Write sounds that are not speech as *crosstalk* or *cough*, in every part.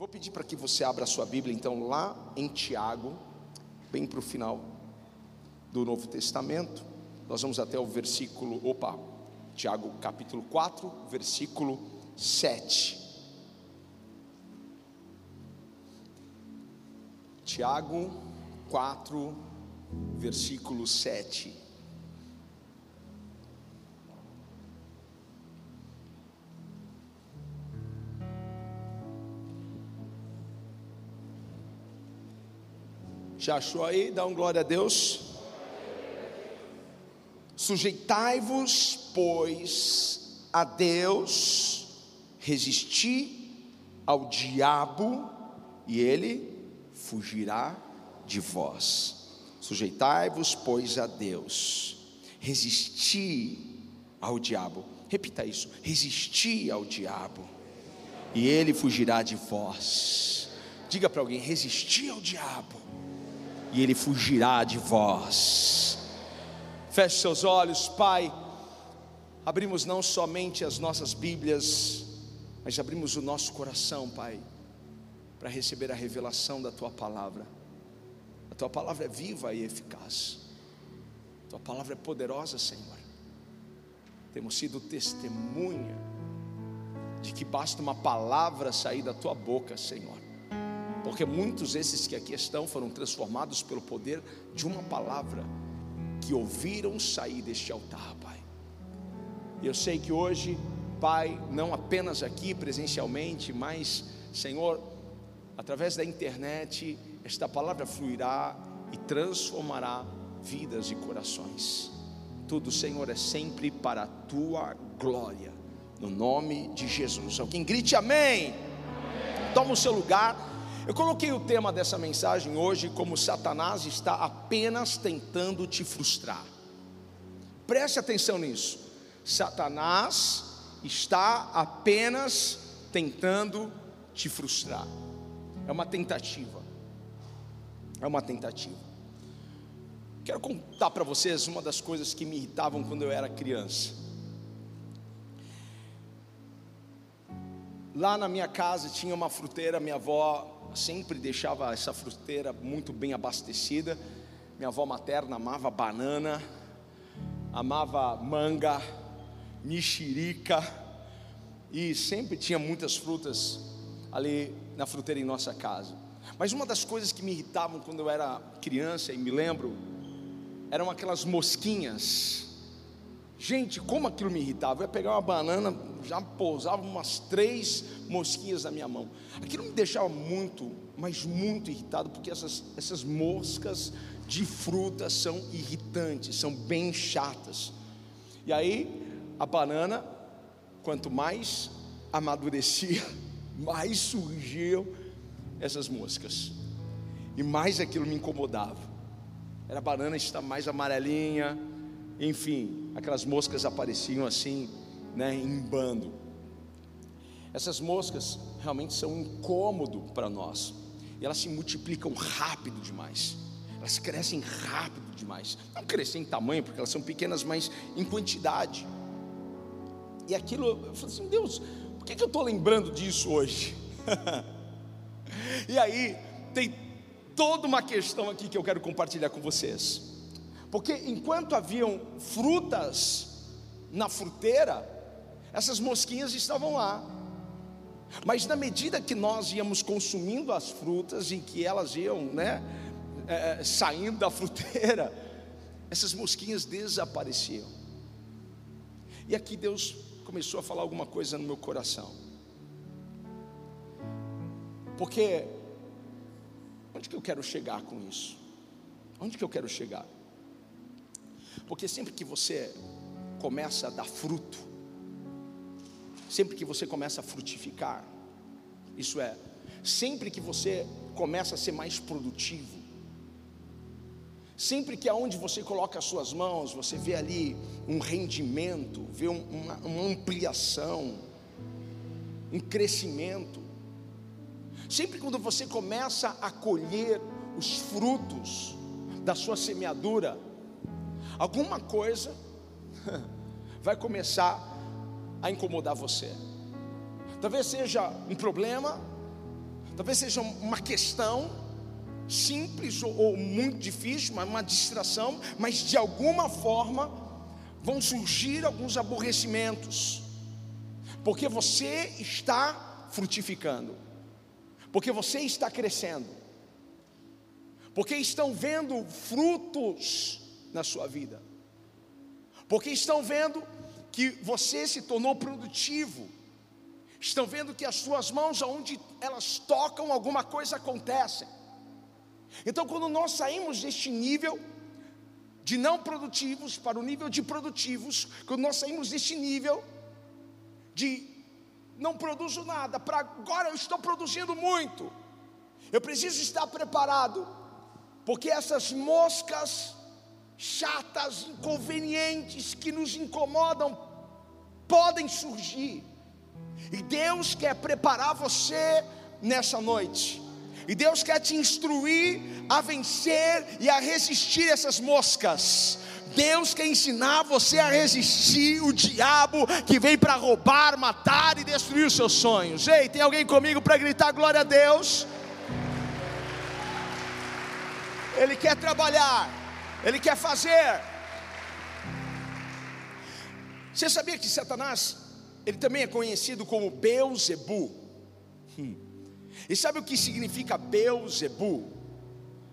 Vou pedir para que você abra a sua Bíblia, então, lá em Tiago, bem para o final do Novo Testamento. Nós vamos até o versículo, opa, Tiago capítulo 4, versículo 7. Tiago 4, versículo 7. Já achou aí? Dá um glória a Deus. Sujeitai-vos, pois, a Deus, resisti ao diabo, e ele fugirá de vós. Sujeitai-vos, pois, a Deus, resisti ao diabo. Repita isso: resisti ao diabo, e ele fugirá de vós. Diga para alguém: resisti ao diabo e ele fugirá de vós. Feche seus olhos, Pai. Abrimos não somente as nossas Bíblias, mas abrimos o nosso coração, Pai, para receber a revelação da Tua palavra. A Tua palavra é viva e eficaz, a Tua palavra é poderosa, Senhor. Temos sido testemunha de que basta uma palavra sair da Tua boca, Senhor porque muitos desses que aqui estão foram transformados pelo poder de uma palavra que ouviram sair deste altar, Pai. Eu sei que hoje, Pai, não apenas aqui presencialmente, mas, Senhor, através da internet, esta palavra fluirá e transformará vidas e corações. Tudo, Senhor, é sempre para a tua glória, no nome de Jesus. Alguém grite amém. amém. Toma o seu lugar. Eu coloquei o tema dessa mensagem hoje como Satanás está apenas tentando te frustrar. Preste atenção nisso. Satanás está apenas tentando te frustrar. É uma tentativa. É uma tentativa. Quero contar para vocês uma das coisas que me irritavam quando eu era criança. Lá na minha casa tinha uma fruteira, minha avó sempre deixava essa fruteira muito bem abastecida. Minha avó materna amava banana, amava manga, mexerica e sempre tinha muitas frutas ali na fruteira em nossa casa. Mas uma das coisas que me irritavam quando eu era criança e me lembro eram aquelas mosquinhas. Gente, como aquilo me irritava. Eu ia pegar uma banana, já pousava umas três mosquinhas na minha mão. Aquilo me deixava muito, mas muito irritado, porque essas, essas moscas de fruta são irritantes, são bem chatas. E aí, a banana, quanto mais amadurecia, *laughs* mais surgiam essas moscas, e mais aquilo me incomodava. Era a banana está mais amarelinha, enfim, aquelas moscas apareciam assim, né, em bando. Essas moscas realmente são um incômodo para nós. E elas se multiplicam rápido demais. Elas crescem rápido demais. Não crescem em tamanho, porque elas são pequenas, mas em quantidade. E aquilo, eu falei assim, Deus, por que, que eu estou lembrando disso hoje? *laughs* e aí, tem toda uma questão aqui que eu quero compartilhar com vocês. Porque enquanto haviam frutas na fruteira, essas mosquinhas estavam lá. Mas na medida que nós íamos consumindo as frutas e que elas iam, né, é, é saindo da fruteira, essas mosquinhas desapareciam. E aqui Deus começou a falar alguma coisa no meu coração. Porque onde que eu quero chegar com isso? Onde que eu quero chegar? Porque sempre que você começa a dar fruto, sempre que você começa a frutificar, isso é, sempre que você começa a ser mais produtivo, sempre que aonde você coloca as suas mãos, você vê ali um rendimento, vê uma, uma ampliação, um crescimento, sempre quando você começa a colher os frutos da sua semeadura, alguma coisa *laughs* vai começar a incomodar você. Talvez seja um problema, talvez seja uma questão simples ou, ou muito difícil, uma, uma distração, mas de alguma forma vão surgir alguns aborrecimentos, porque você está frutificando, porque você está crescendo, porque estão vendo frutos na sua vida, porque estão vendo que você se tornou produtivo, estão vendo que as suas mãos, aonde elas tocam, alguma coisa acontece. Então, quando nós saímos deste nível de não produtivos para o nível de produtivos, quando nós saímos deste nível de não produzo nada, para agora eu estou produzindo muito, eu preciso estar preparado, porque essas moscas chatas, inconvenientes, que nos incomodam, podem surgir, e Deus quer preparar você nessa noite. E Deus quer te instruir a vencer e a resistir essas moscas. Deus quer ensinar você a resistir o diabo que vem para roubar, matar e destruir os seus sonhos. Ei, tem alguém comigo para gritar glória a Deus? Ele quer trabalhar, ele quer fazer. Você sabia que Satanás, ele também é conhecido como Beuzebu? Hum. E sabe o que significa Beuzebu?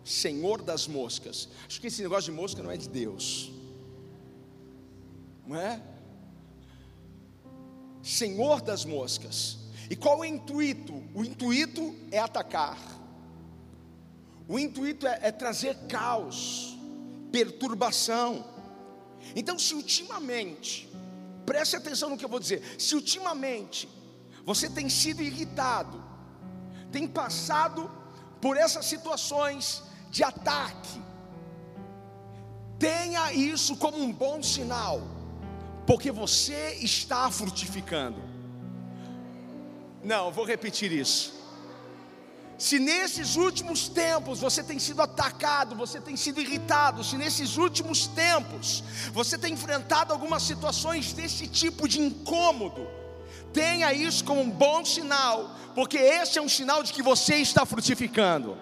Senhor das moscas. Acho que esse negócio de mosca não é de Deus. Não é? Senhor das moscas. E qual é o intuito? O intuito é atacar. O intuito é, é trazer caos, perturbação. Então, se ultimamente, preste atenção no que eu vou dizer, se ultimamente você tem sido irritado, tem passado por essas situações de ataque, tenha isso como um bom sinal, porque você está frutificando. Não, vou repetir isso. Se nesses últimos tempos você tem sido atacado, você tem sido irritado, se nesses últimos tempos você tem enfrentado algumas situações desse tipo de incômodo, tenha isso como um bom sinal, porque esse é um sinal de que você está frutificando.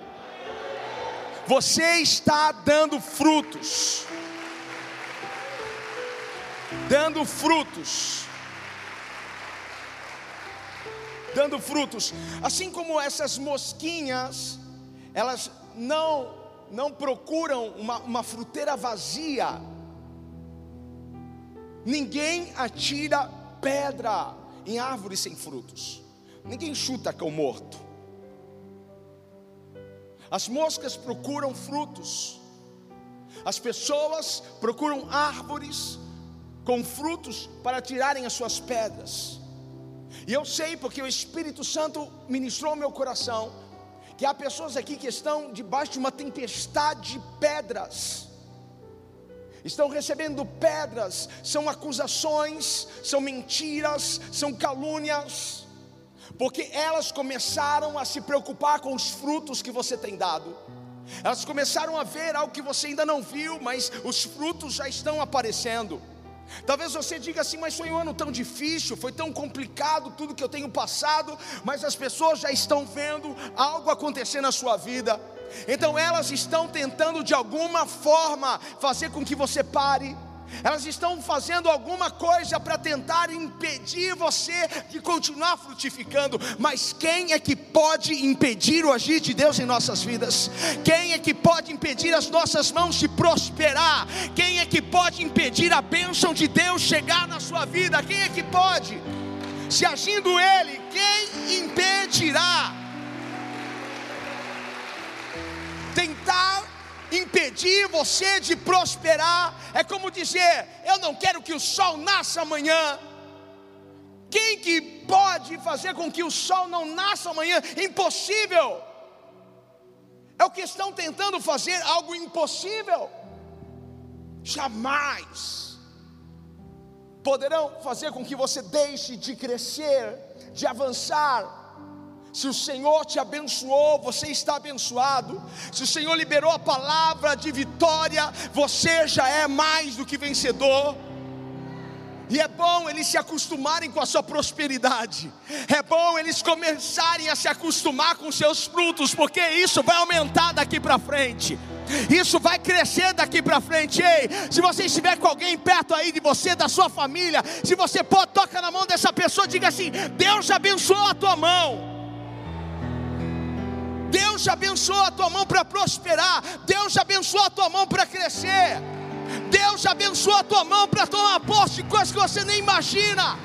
Você está dando frutos. Dando frutos. Dando frutos. Assim como essas mosquinhas, elas não não procuram uma, uma fruteira vazia. Ninguém atira pedra em árvores sem frutos. Ninguém chuta cão morto. As moscas procuram frutos. As pessoas procuram árvores com frutos para tirarem as suas pedras. E eu sei porque o Espírito Santo ministrou meu coração que há pessoas aqui que estão debaixo de uma tempestade de pedras estão recebendo pedras, são acusações, são mentiras, são calúnias, porque elas começaram a se preocupar com os frutos que você tem dado. Elas começaram a ver algo que você ainda não viu, mas os frutos já estão aparecendo. Talvez você diga assim, mas foi um ano tão difícil, foi tão complicado tudo que eu tenho passado, mas as pessoas já estão vendo algo acontecer na sua vida. Então elas estão tentando de alguma forma fazer com que você pare. Elas estão fazendo alguma coisa para tentar impedir você de continuar frutificando, mas quem é que pode impedir o agir de Deus em nossas vidas? Quem é que pode impedir as nossas mãos de prosperar? Quem é que pode impedir a bênção de Deus chegar na sua vida? Quem é que pode? Se agindo Ele, quem impedirá? tentar impedir você de prosperar, é como dizer: eu não quero que o sol nasça amanhã. Quem que pode fazer com que o sol não nasça amanhã? Impossível. É o que estão tentando fazer algo impossível. Jamais poderão fazer com que você deixe de crescer, de avançar, se o Senhor te abençoou, você está abençoado. Se o Senhor liberou a palavra de vitória, você já é mais do que vencedor. E é bom eles se acostumarem com a sua prosperidade. É bom eles começarem a se acostumar com seus frutos, porque isso vai aumentar daqui para frente. Isso vai crescer daqui para frente. Ei, se você estiver com alguém perto aí de você, da sua família, se você pode, toca na mão dessa pessoa, diga assim: Deus abençoou a tua mão. Deus abençoou a tua mão para prosperar. Deus abençoou a tua mão para crescer. Deus abençoa a tua mão para tomar posse de coisas que você nem imagina.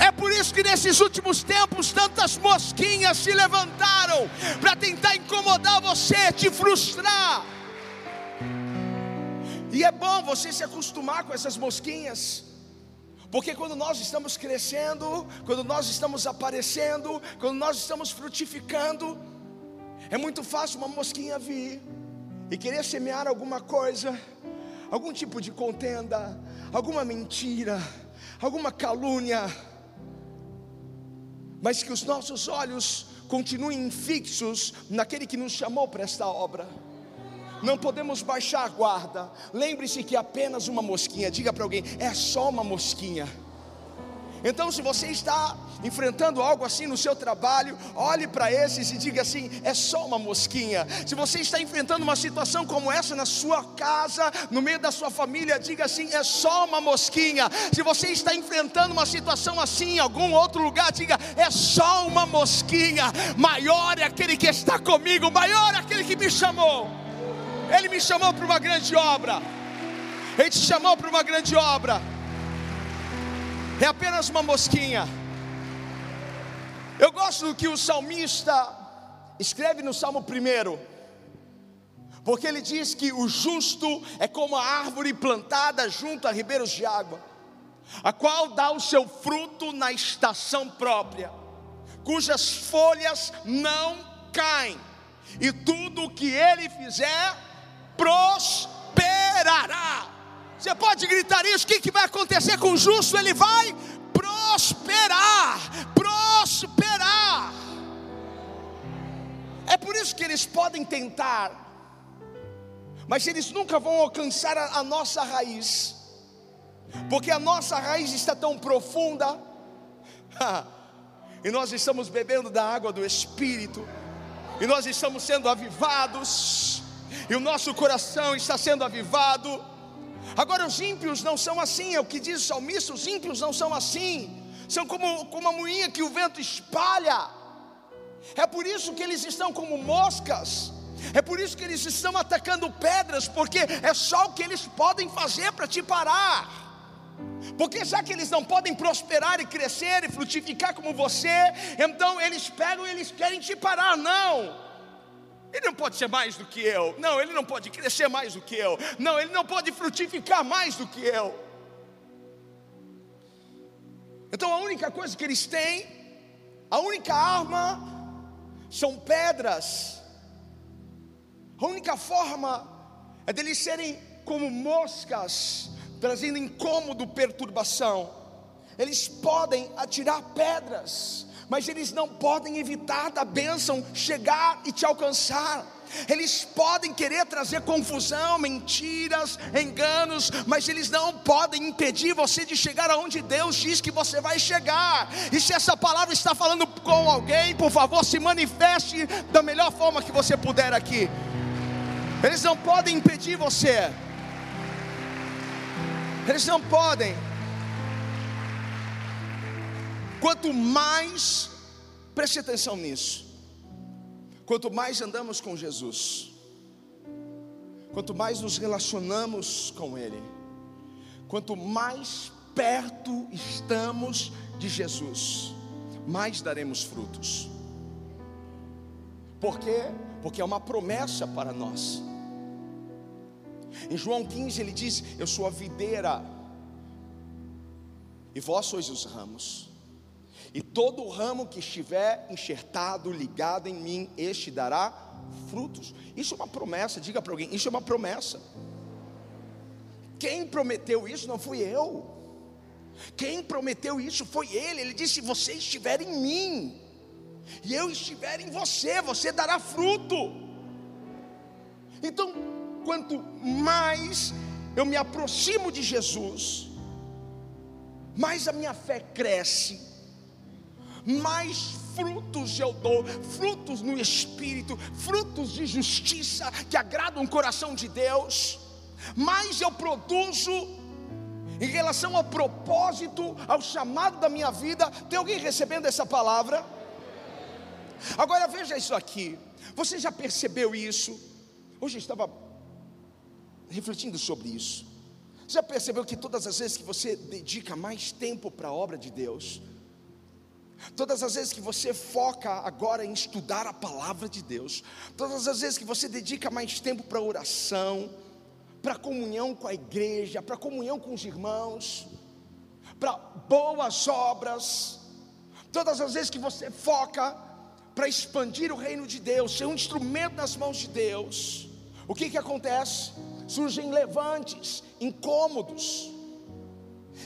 É por isso que nesses últimos tempos tantas mosquinhas se levantaram para tentar incomodar você, te frustrar. E é bom você se acostumar com essas mosquinhas. Porque quando nós estamos crescendo, quando nós estamos aparecendo, quando nós estamos frutificando, é muito fácil uma mosquinha vir e querer semear alguma coisa, algum tipo de contenda, alguma mentira, alguma calúnia, mas que os nossos olhos continuem fixos naquele que nos chamou para esta obra. Não podemos baixar a guarda. Lembre-se que apenas uma mosquinha, diga para alguém, é só uma mosquinha. Então, se você está enfrentando algo assim no seu trabalho, olhe para esses e diga assim: é só uma mosquinha. Se você está enfrentando uma situação como essa na sua casa, no meio da sua família, diga assim: é só uma mosquinha. Se você está enfrentando uma situação assim em algum outro lugar, diga: é só uma mosquinha. Maior é aquele que está comigo, maior é aquele que me chamou. Ele me chamou para uma grande obra. Ele te chamou para uma grande obra é apenas uma mosquinha. Eu gosto do que o salmista escreve no Salmo 1, porque ele diz que o justo é como a árvore plantada junto a ribeiros de água, a qual dá o seu fruto na estação própria, cujas folhas não caem, e tudo o que ele fizer prosperará. Você pode gritar isso? O que, vai acontecer com o justo? Ele vai prosperar, prosperar. É por isso que eles podem tentar, mas eles nunca vão alcançar a, a nossa raiz, porque a nossa raiz está tão profunda, *laughs* e nós estamos bebendo da água do Espírito, e nós estamos sendo avivados, e o nosso coração está sendo avivado Agora, os ímpios não são assim, é o que diz o salmista: os ímpios não são assim, são como, como uma moinha que o vento espalha. É por isso que eles estão como moscas, é por isso que eles estão atacando pedras, porque é só o que eles podem fazer para te parar. Porque já que eles não podem prosperar e crescer e frutificar como você, então eles pegam e eles querem te parar. Não, ele não pode ser mais do que eu. Não, ele não pode crescer mais do que eu. Não, ele não pode frutificar mais do que eu. Então a única coisa que eles têm, a única arma, são pedras. A única forma é deles serem como moscas, trazendo incômodo, perturbação. Eles podem atirar pedras mas eles não podem evitar da bênção chegar e te alcançar. Eles podem querer trazer confusão, mentiras, enganos, mas eles não podem impedir você de chegar aonde Deus diz que você vai chegar. E se essa palavra está falando com alguém, por favor, se manifeste da melhor forma que você puder aqui. Eles não podem impedir você. Eles não podem. Quanto mais, preste atenção nisso, quanto mais andamos com Jesus, quanto mais nos relacionamos com Ele, quanto mais perto estamos de Jesus, mais daremos frutos. Por quê? Porque é uma promessa para nós. Em João 15 ele diz: Eu sou a videira, e vós sois os ramos. E todo ramo que estiver enxertado, ligado em mim, este dará frutos. Isso é uma promessa, diga para alguém: isso é uma promessa. Quem prometeu isso não fui eu. Quem prometeu isso foi ele. Ele disse: se você estiver em mim, e eu estiver em você, você dará fruto. Então, quanto mais eu me aproximo de Jesus, mais a minha fé cresce, mais frutos eu dou, frutos no espírito, frutos de justiça que agradam o coração de Deus, mais eu produzo em relação ao propósito, ao chamado da minha vida. Tem alguém recebendo essa palavra? Agora veja isso aqui. Você já percebeu isso? Hoje eu estava refletindo sobre isso. Já percebeu que todas as vezes que você dedica mais tempo para a obra de Deus, todas as vezes que você foca agora em estudar a palavra de Deus, todas as vezes que você dedica mais tempo para oração, para comunhão com a igreja, para comunhão com os irmãos, para boas obras, todas as vezes que você foca para expandir o reino de Deus, ser um instrumento nas mãos de Deus, o que que acontece? surgem levantes, incômodos.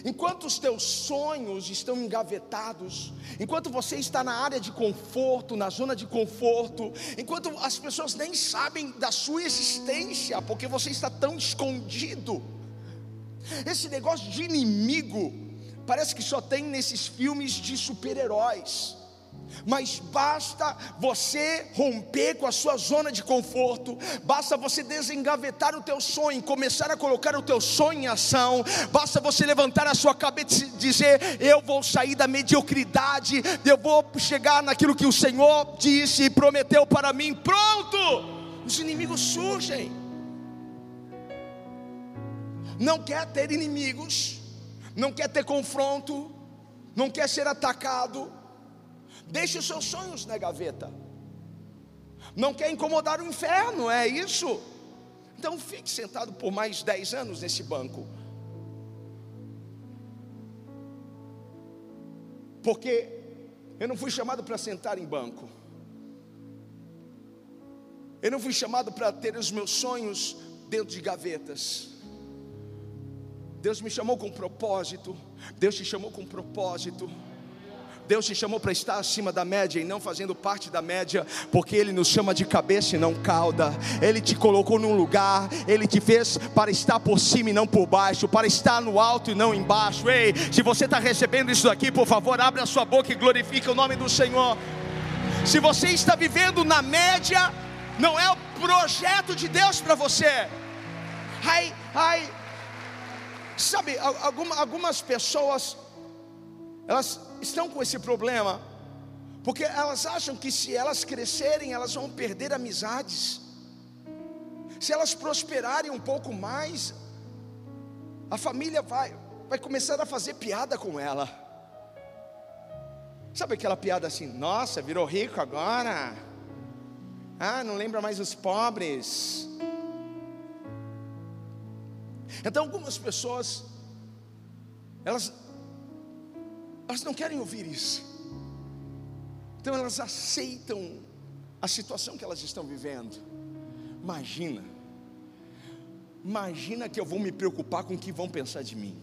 Enquanto os teus sonhos estão engavetados, enquanto você está na área de conforto, na zona de conforto, enquanto as pessoas nem sabem da sua existência, porque você está tão escondido. Esse negócio de inimigo parece que só tem nesses filmes de super-heróis mas basta você romper com a sua zona de conforto, basta você desengavetar o teu sonho, começar a colocar o teu sonho em ação, basta você levantar a sua cabeça e dizer: Eu vou sair da mediocridade, eu vou chegar naquilo que o Senhor disse e prometeu para mim. Pronto! Os inimigos surgem. Não quer ter inimigos, não quer ter confronto, não quer ser atacado Deixe os seus sonhos na gaveta. Não quer incomodar o inferno, é isso? Então fique sentado por mais 10 anos nesse banco. Porque eu não fui chamado para sentar em banco. Eu não fui chamado para ter os meus sonhos dentro de gavetas. Deus me chamou com propósito. Deus te chamou com propósito. Deus te chamou para estar acima da média e não fazendo parte da média, porque Ele nos chama de cabeça e não cauda. Ele te colocou num lugar, Ele te fez para estar por cima e não por baixo, para estar no alto e não embaixo. Ei, se você está recebendo isso aqui, por favor, abra a sua boca e glorifique o nome do Senhor. Se você está vivendo na média, não é o projeto de Deus para você. Ai, ai, sabe, algumas pessoas elas estão com esse problema, porque elas acham que se elas crescerem, elas vão perder amizades. Se elas prosperarem um pouco mais, a família vai, vai começar a fazer piada com ela. Sabe aquela piada assim, nossa, virou rico agora? Ah, não lembra mais os pobres. Então algumas pessoas, elas elas não querem ouvir isso. Então elas aceitam a situação que elas estão vivendo. Imagina, imagina que eu vou me preocupar com o que vão pensar de mim.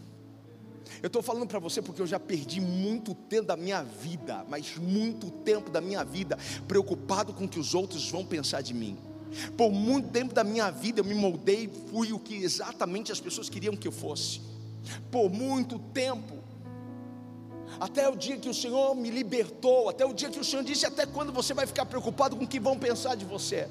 Eu estou falando para você porque eu já perdi muito tempo da minha vida, mas muito tempo da minha vida preocupado com o que os outros vão pensar de mim. Por muito tempo da minha vida eu me moldei, fui o que exatamente as pessoas queriam que eu fosse. Por muito tempo até o dia que o Senhor me libertou, até o dia que o Senhor disse: Até quando você vai ficar preocupado com o que vão pensar de você?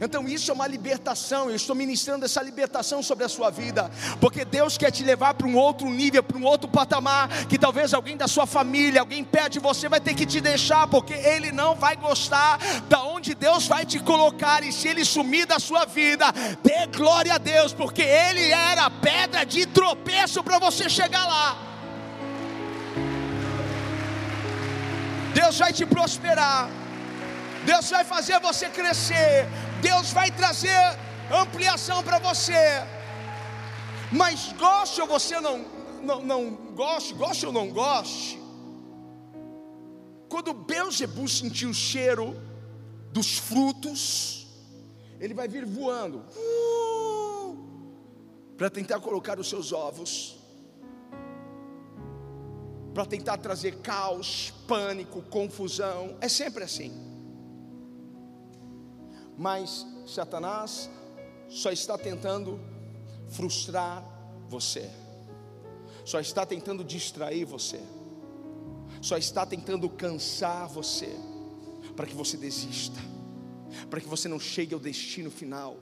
Então isso é uma libertação, eu estou ministrando essa libertação sobre a sua vida, porque Deus quer te levar para um outro nível, para um outro patamar, que talvez alguém da sua família, alguém perto de você vai ter que te deixar, porque ele não vai gostar da onde Deus vai te colocar, e se ele sumir da sua vida, dê glória a Deus, porque ele era pedra de tropeço para você chegar lá. Deus vai te prosperar, Deus vai fazer você crescer, Deus vai trazer ampliação para você. Mas goste ou você não, não, não goste, goste ou não goste, quando Beuzebu sentir o cheiro dos frutos, ele vai vir voando uh, para tentar colocar os seus ovos para tentar trazer caos, pânico, confusão. É sempre assim. Mas Satanás só está tentando frustrar você, só está tentando distrair você, só está tentando cansar você, para que você desista, para que você não chegue ao destino final,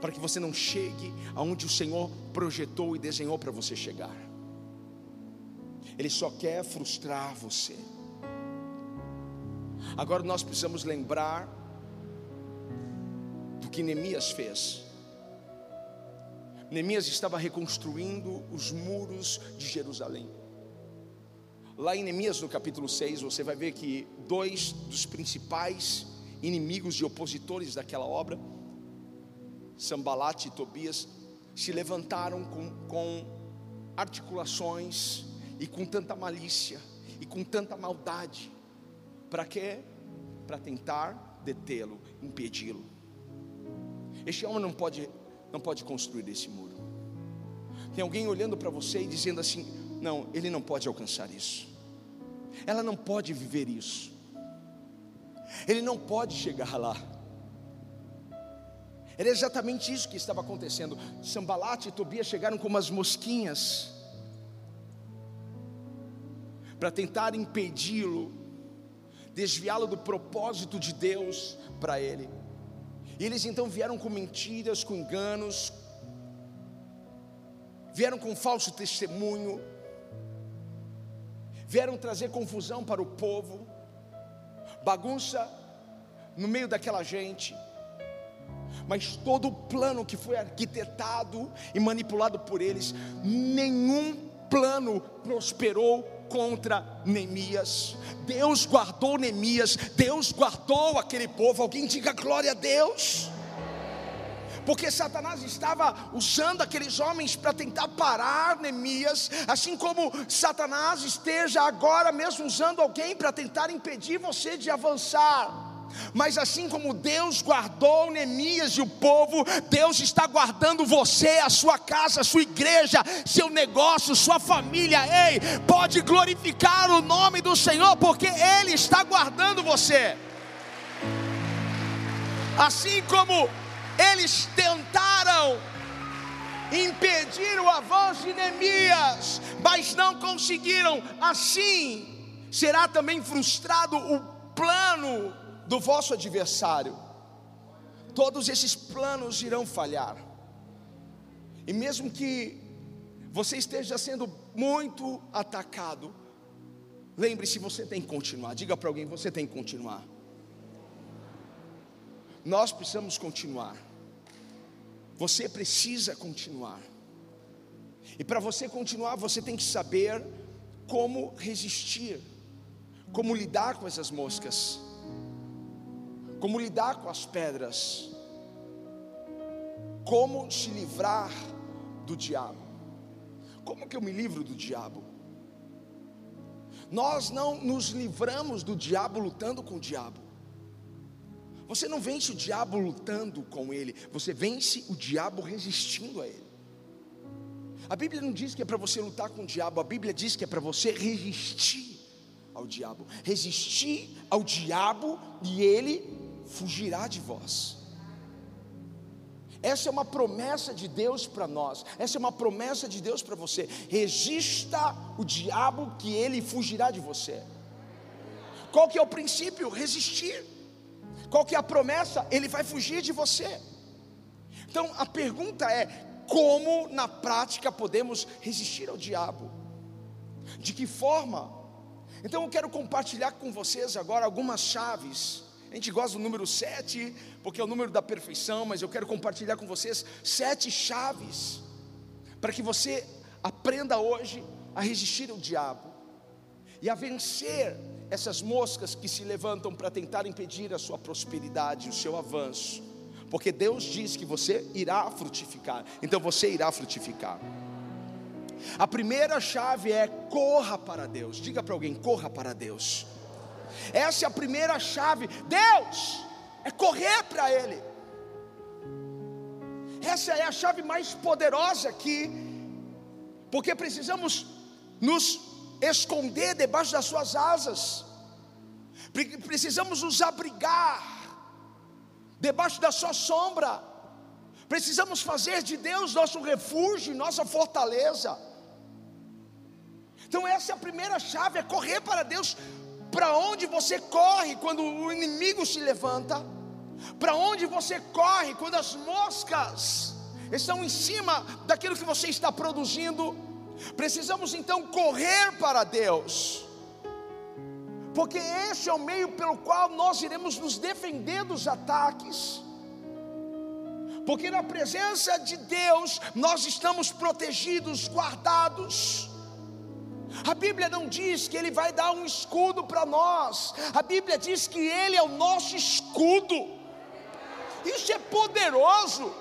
para que você não chegue aonde o Senhor projetou e desenhou para você chegar. Ele só quer frustrar você. Agora nós precisamos lembrar do que Neemias fez. Neemias estava reconstruindo os muros de Jerusalém. Lá em Neemias, no capítulo 6, você vai ver que dois dos principais inimigos e opositores daquela obra, Sambalat e Tobias, se levantaram com, com articulações e com tanta malícia e com tanta maldade. Para quê? Para tentar detê-lo, impedi-lo. Este homem não pode não pode construir esse muro. Tem alguém olhando para você e dizendo assim: não, ele não pode alcançar isso. Ela não pode viver isso. Ele não pode chegar lá. Era exatamente isso que estava acontecendo. Sambalat e Tobias chegaram como as mosquinhas para tentar impedi-lo, desviá-lo do propósito de Deus para ele. E eles então vieram com mentiras, com enganos, vieram com falso testemunho, vieram trazer confusão para o povo, bagunça no meio daquela gente. Mas todo o plano que foi arquitetado e manipulado por eles, nenhum plano prosperou contra Neemias. Deus guardou Neemias, Deus guardou aquele povo. Alguém diga glória a Deus. Porque Satanás estava usando aqueles homens para tentar parar Neemias, assim como Satanás esteja agora mesmo usando alguém para tentar impedir você de avançar. Mas assim como Deus guardou Neemias e o povo, Deus está guardando você, a sua casa, a sua igreja, seu negócio, sua família. Ei, pode glorificar o nome do Senhor, porque Ele está guardando você. Assim como eles tentaram impedir o avanço de Neemias, mas não conseguiram, assim será também frustrado o plano do vosso adversário, todos esses planos irão falhar. E mesmo que você esteja sendo muito atacado, lembre-se, você tem que continuar. Diga para alguém: você tem que continuar. Nós precisamos continuar. Você precisa continuar. E para você continuar, você tem que saber como resistir, como lidar com essas moscas como lidar com as pedras, como se livrar do diabo. Como que eu me livro do diabo? Nós não nos livramos do diabo lutando com o diabo. Você não vence o diabo lutando com ele, você vence o diabo resistindo a ele. A Bíblia não diz que é para você lutar com o diabo, a Bíblia diz que é para você resistir ao diabo. Resistir ao diabo e ele fugirá de vós. Essa é uma promessa de Deus para nós. Essa é uma promessa de Deus para você. Resista o diabo que ele fugirá de você. Qual que é o princípio? Resistir. Qual que é a promessa? Ele vai fugir de você. Então a pergunta é: como na prática podemos resistir ao diabo? De que forma? Então eu quero compartilhar com vocês agora algumas chaves a gente gosta do número 7, porque é o número da perfeição, mas eu quero compartilhar com vocês sete chaves para que você aprenda hoje a resistir ao diabo e a vencer essas moscas que se levantam para tentar impedir a sua prosperidade, o seu avanço. Porque Deus diz que você irá frutificar, então você irá frutificar. A primeira chave é corra para Deus. Diga para alguém: corra para Deus. Essa é a primeira chave. Deus é correr para Ele. Essa é a chave mais poderosa aqui, porque precisamos nos esconder debaixo das Suas asas, precisamos nos abrigar debaixo da Sua sombra, precisamos fazer de Deus nosso refúgio, nossa fortaleza. Então, essa é a primeira chave: é correr para Deus. Para onde você corre quando o inimigo se levanta? Para onde você corre quando as moscas estão em cima daquilo que você está produzindo? Precisamos então correr para Deus, porque esse é o meio pelo qual nós iremos nos defender dos ataques. Porque na presença de Deus nós estamos protegidos, guardados. A Bíblia não diz que Ele vai dar um escudo para nós, a Bíblia diz que Ele é o nosso escudo. Isso é poderoso.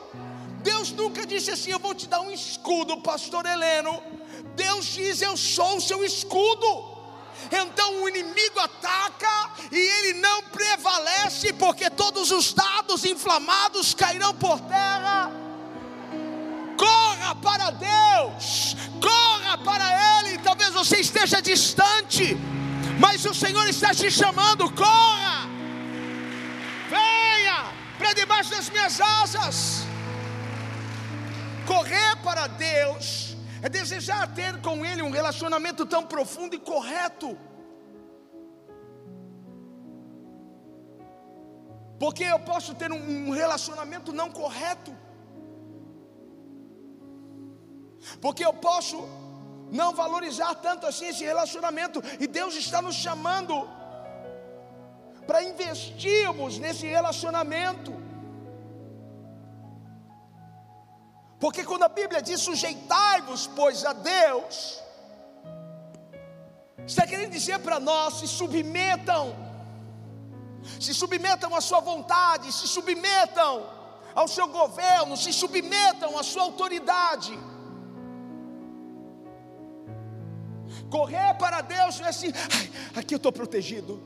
Deus nunca disse assim: Eu vou te dar um escudo, Pastor Heleno. Deus diz: Eu sou o seu escudo. Então o inimigo ataca e ele não prevalece, porque todos os dados inflamados cairão por terra. Corra para Deus, corra para Ele. Talvez você esteja distante, mas o Senhor está te chamando. Corra, venha para debaixo das minhas asas. Correr para Deus é desejar ter com Ele um relacionamento tão profundo e correto. Porque eu posso ter um relacionamento não correto. Porque eu posso não valorizar tanto assim esse relacionamento. E Deus está nos chamando para investirmos nesse relacionamento. Porque quando a Bíblia diz sujeitai-vos, pois a Deus, está querendo dizer para nós: se submetam, se submetam à sua vontade, se submetam ao seu governo, se submetam à sua autoridade. Correr para Deus não é assim, aqui eu estou protegido.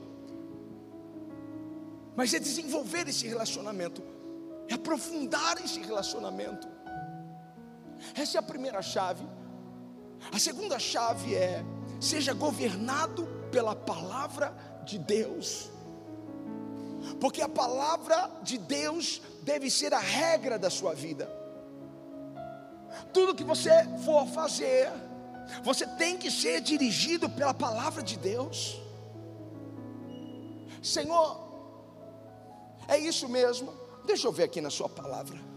Mas é desenvolver esse relacionamento, é aprofundar esse relacionamento. Essa é a primeira chave. A segunda chave é: seja governado pela palavra de Deus. Porque a palavra de Deus deve ser a regra da sua vida. Tudo que você for fazer, você tem que ser dirigido pela palavra de Deus. Senhor, é isso mesmo. Deixa eu ver aqui na sua palavra.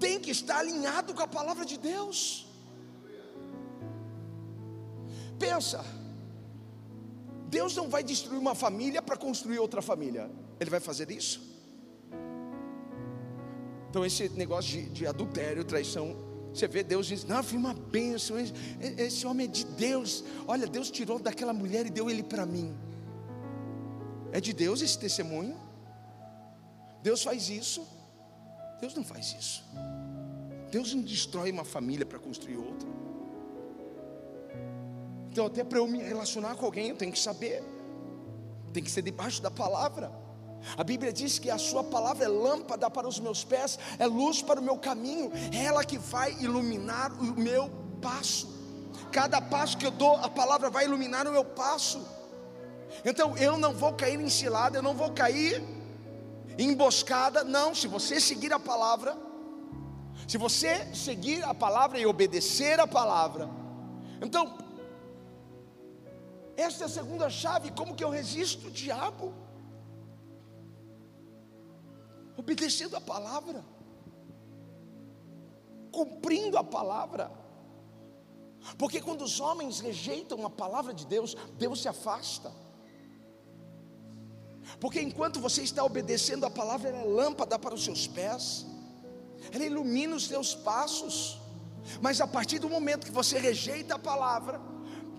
tem que estar alinhado com a palavra de Deus. Pensa, Deus não vai destruir uma família para construir outra família, Ele vai fazer isso? Então, esse negócio de, de adultério, traição, você vê Deus diz: Não, foi uma bênção, esse homem é de Deus. Olha, Deus tirou daquela mulher e deu ele para mim. É de Deus esse testemunho? Deus faz isso? Deus não faz isso. Deus não destrói uma família para construir outra. Então, até para eu me relacionar com alguém, eu tenho que saber, tem que ser debaixo da palavra. A Bíblia diz que a Sua palavra é lâmpada para os meus pés, é luz para o meu caminho, é ela que vai iluminar o meu passo. Cada passo que eu dou, a palavra vai iluminar o meu passo. Então eu não vou cair em cilada, eu não vou cair emboscada, não. Se você seguir a palavra, se você seguir a palavra e obedecer a palavra, então, esta é a segunda chave: como que eu resisto o diabo? Obedecendo a palavra, cumprindo a palavra. Porque quando os homens rejeitam a palavra de Deus, Deus se afasta. Porque enquanto você está obedecendo a palavra, ela é lâmpada para os seus pés, ela ilumina os seus passos. Mas a partir do momento que você rejeita a palavra,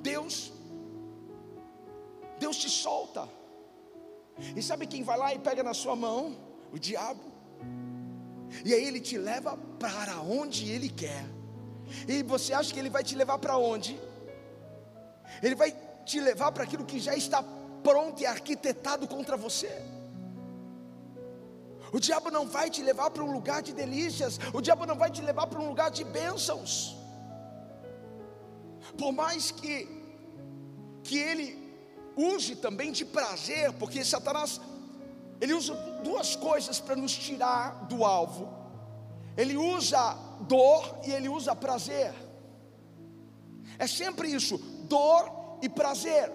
Deus, Deus te solta. E sabe quem vai lá e pega na sua mão? O diabo. E aí ele te leva para onde ele quer. E você acha que ele vai te levar para onde? Ele vai te levar para aquilo que já está pronto e arquitetado contra você. O diabo não vai te levar para um lugar de delícias, o diabo não vai te levar para um lugar de bênçãos. Por mais que que ele use também de prazer, porque Satanás ele usa duas coisas para nos tirar do alvo. Ele usa dor e ele usa prazer. é sempre isso: dor e prazer.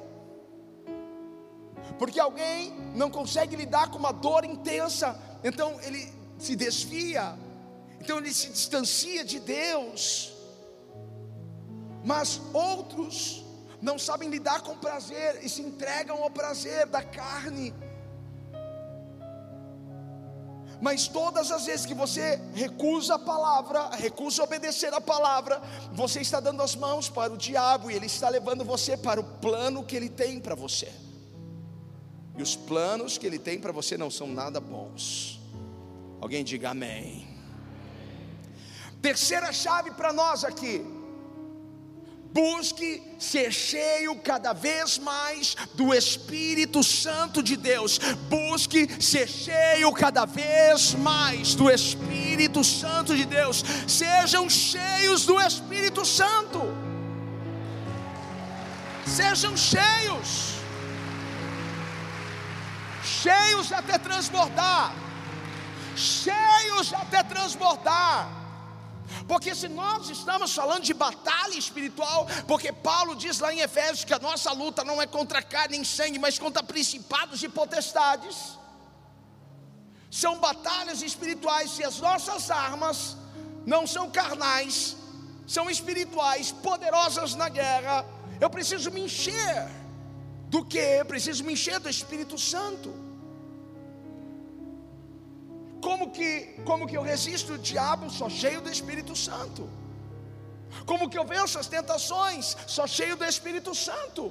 Porque alguém não consegue lidar com uma dor intensa, então ele se desvia, então ele se distancia de Deus. Mas outros não sabem lidar com prazer e se entregam ao prazer da carne. Mas todas as vezes que você recusa a palavra, recusa obedecer a palavra, você está dando as mãos para o diabo e ele está levando você para o plano que ele tem para você. E os planos que ele tem para você não são nada bons. Alguém diga amém. Terceira chave para nós aqui busque ser cheio cada vez mais do Espírito Santo de Deus. Busque ser cheio cada vez mais do Espírito Santo de Deus. Sejam cheios do Espírito Santo. Sejam cheios. Cheios até transbordar. Cheios até transbordar porque se nós estamos falando de batalha espiritual, porque Paulo diz lá em Efésios que a nossa luta não é contra carne nem sangue, mas contra principados e potestades. São batalhas espirituais se as nossas armas não são carnais, são espirituais, poderosas na guerra. Eu preciso me encher do que? Preciso me encher do Espírito Santo. Como que, como que eu resisto o diabo? Só cheio do Espírito Santo. Como que eu venço as tentações? Só cheio do Espírito Santo.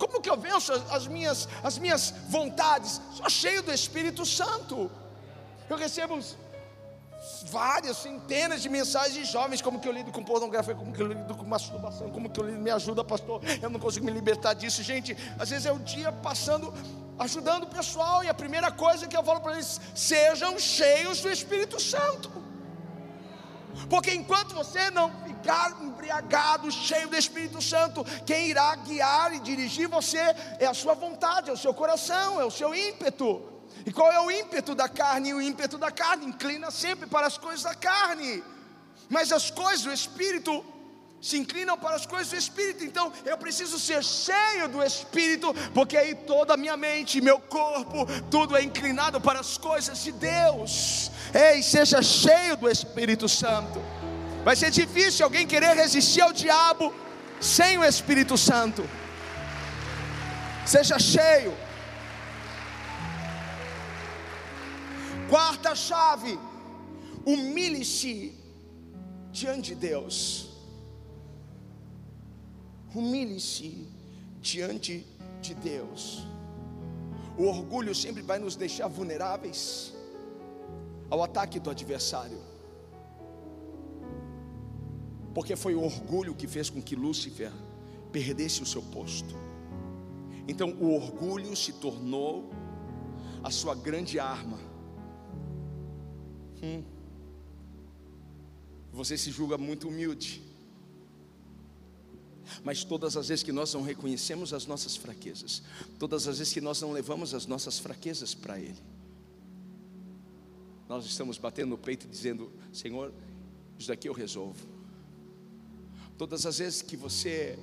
Como que eu venço as minhas, as minhas vontades? Só cheio do Espírito Santo. Eu recebo várias centenas de mensagens de jovens, como que eu lido com pornografia, como que eu lido com masturbação, como que eu lido, me ajuda, pastor, eu não consigo me libertar disso, gente. Às vezes é o dia passando ajudando o pessoal, e a primeira coisa que eu falo para eles: sejam cheios do Espírito Santo. Porque enquanto você não ficar embriagado, cheio do Espírito Santo, quem irá guiar e dirigir você é a sua vontade, é o seu coração, é o seu ímpeto. E qual é o ímpeto da carne? O ímpeto da carne inclina sempre para as coisas da carne. Mas as coisas do Espírito se inclinam para as coisas do Espírito. Então eu preciso ser cheio do Espírito, porque aí toda a minha mente, meu corpo, tudo é inclinado para as coisas de Deus. Ei, seja cheio do Espírito Santo. Vai ser difícil alguém querer resistir ao diabo sem o Espírito Santo. Seja cheio. Quarta chave: humilhe-se diante de Deus humilhe-se diante de Deus. O orgulho sempre vai nos deixar vulneráveis ao ataque do adversário. Porque foi o orgulho que fez com que Lúcifer perdesse o seu posto. Então o orgulho se tornou a sua grande arma. Hum. Você se julga muito humilde. Mas todas as vezes que nós não reconhecemos as nossas fraquezas, todas as vezes que nós não levamos as nossas fraquezas para Ele, nós estamos batendo no peito dizendo: Senhor, isso daqui eu resolvo. Todas as vezes que você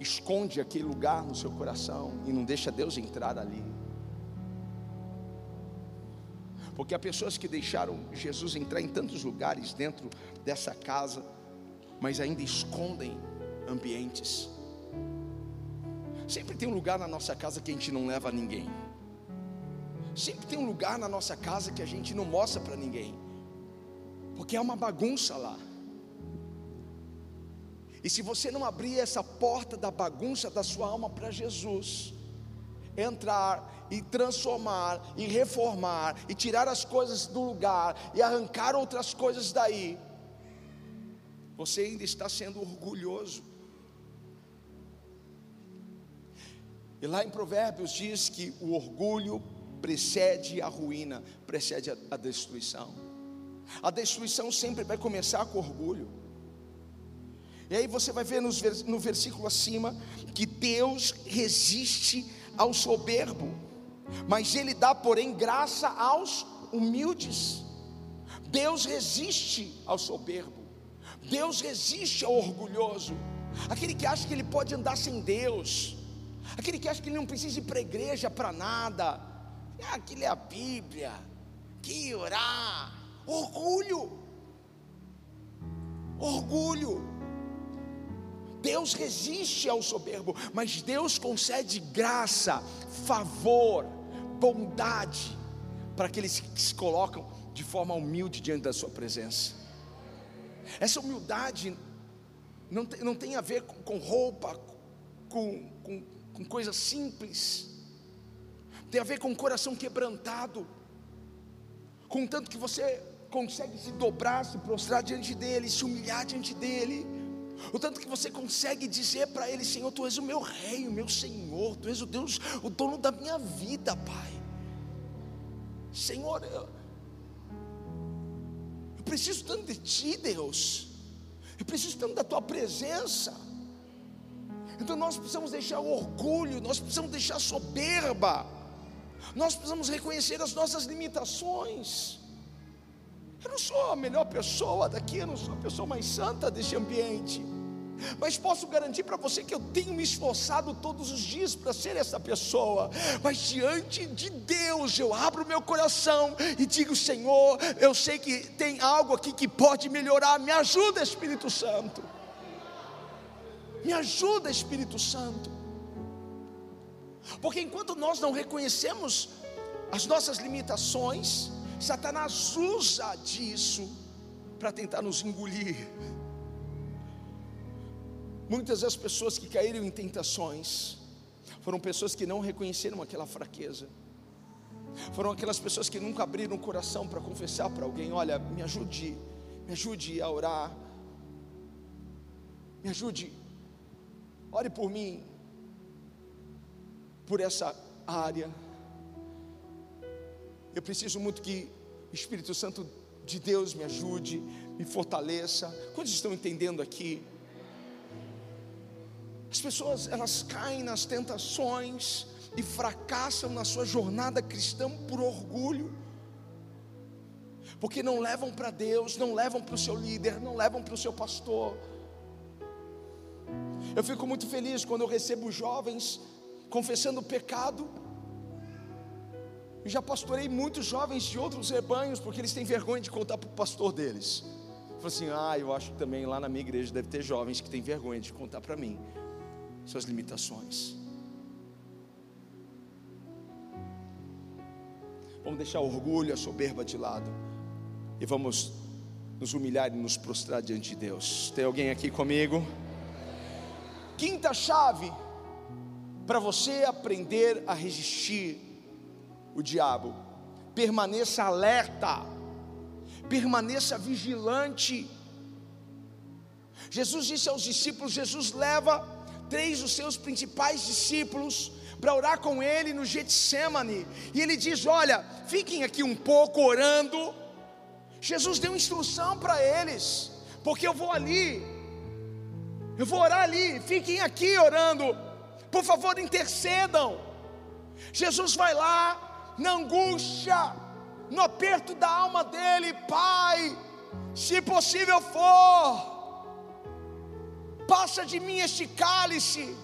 esconde aquele lugar no seu coração e não deixa Deus entrar ali, porque há pessoas que deixaram Jesus entrar em tantos lugares dentro dessa casa, mas ainda escondem ambientes. Sempre tem um lugar na nossa casa que a gente não leva a ninguém. Sempre tem um lugar na nossa casa que a gente não mostra para ninguém. Porque é uma bagunça lá. E se você não abrir essa porta da bagunça da sua alma para Jesus, entrar e transformar e reformar e tirar as coisas do lugar e arrancar outras coisas daí, você ainda está sendo orgulhoso. E lá em Provérbios diz que o orgulho precede a ruína, precede a, destruição. A destruição sempre vai começar com orgulho. E aí você vai ver no versículo acima que Deus resiste ao soberbo, mas Ele dá, porém, graça aos humildes. Deus resiste ao soberbo, Deus resiste ao orgulhoso, aquele que acha que ele pode andar sem Deus, aquele que acha que ele não precisa ir para a igreja para nada, ah, que lê a Bíblia, que orar, orgulho, orgulho. Deus resiste ao soberbo, mas Deus concede graça, favor, bondade para aqueles que se colocam de forma humilde diante da Sua presença. Essa humildade não tem, não tem a ver com, com roupa, com, com, com coisas simples, tem a ver com o coração quebrantado, com tanto que você consegue se dobrar, se prostrar diante dEle, se humilhar diante dEle, o tanto que você consegue dizer para Ele: Senhor, Tu és o meu Rei, o meu Senhor, Tu és o Deus, o dono da minha vida, Pai. Senhor, eu, eu preciso tanto de Ti, Deus. Eu preciso tanto da tua presença. Então nós precisamos deixar o orgulho, nós precisamos deixar a soberba, nós precisamos reconhecer as nossas limitações. Eu não sou a melhor pessoa daqui, eu não sou a pessoa mais santa deste ambiente. Mas posso garantir para você que eu tenho me esforçado todos os dias para ser essa pessoa. Mas diante de Deus, eu abro meu coração e digo: Senhor, eu sei que tem algo aqui que pode melhorar. Me ajuda, Espírito Santo. Me ajuda, Espírito Santo. Porque enquanto nós não reconhecemos as nossas limitações, Satanás usa disso para tentar nos engolir. Muitas das pessoas que caíram em tentações foram pessoas que não reconheceram aquela fraqueza. Foram aquelas pessoas que nunca abriram o coração para confessar para alguém: olha, me ajude, me ajude a orar, me ajude, ore por mim, por essa área. Eu preciso muito que o Espírito Santo de Deus me ajude, me fortaleça. Quantos estão entendendo aqui? As pessoas elas caem nas tentações e fracassam na sua jornada cristã por orgulho, porque não levam para Deus, não levam para o seu líder, não levam para o seu pastor. Eu fico muito feliz quando eu recebo jovens confessando pecado. Eu já pastorei muitos jovens de outros rebanhos, porque eles têm vergonha de contar para o pastor deles. Falei assim: ah, eu acho que também lá na minha igreja deve ter jovens que têm vergonha de contar para mim suas limitações. Vamos deixar o orgulho, a soberba de lado e vamos nos humilhar e nos prostrar diante de Deus. Tem alguém aqui comigo? Quinta chave para você aprender a resistir o diabo. Permaneça alerta, permaneça vigilante. Jesus disse aos discípulos: Jesus leva três dos seus principais discípulos para orar com ele no Getsemane, e ele diz: Olha, fiquem aqui um pouco orando. Jesus deu instrução para eles, porque eu vou ali, eu vou orar ali, fiquem aqui orando, por favor, intercedam. Jesus vai lá, na angústia, no aperto da alma dele, Pai, se possível for, passa de mim este cálice,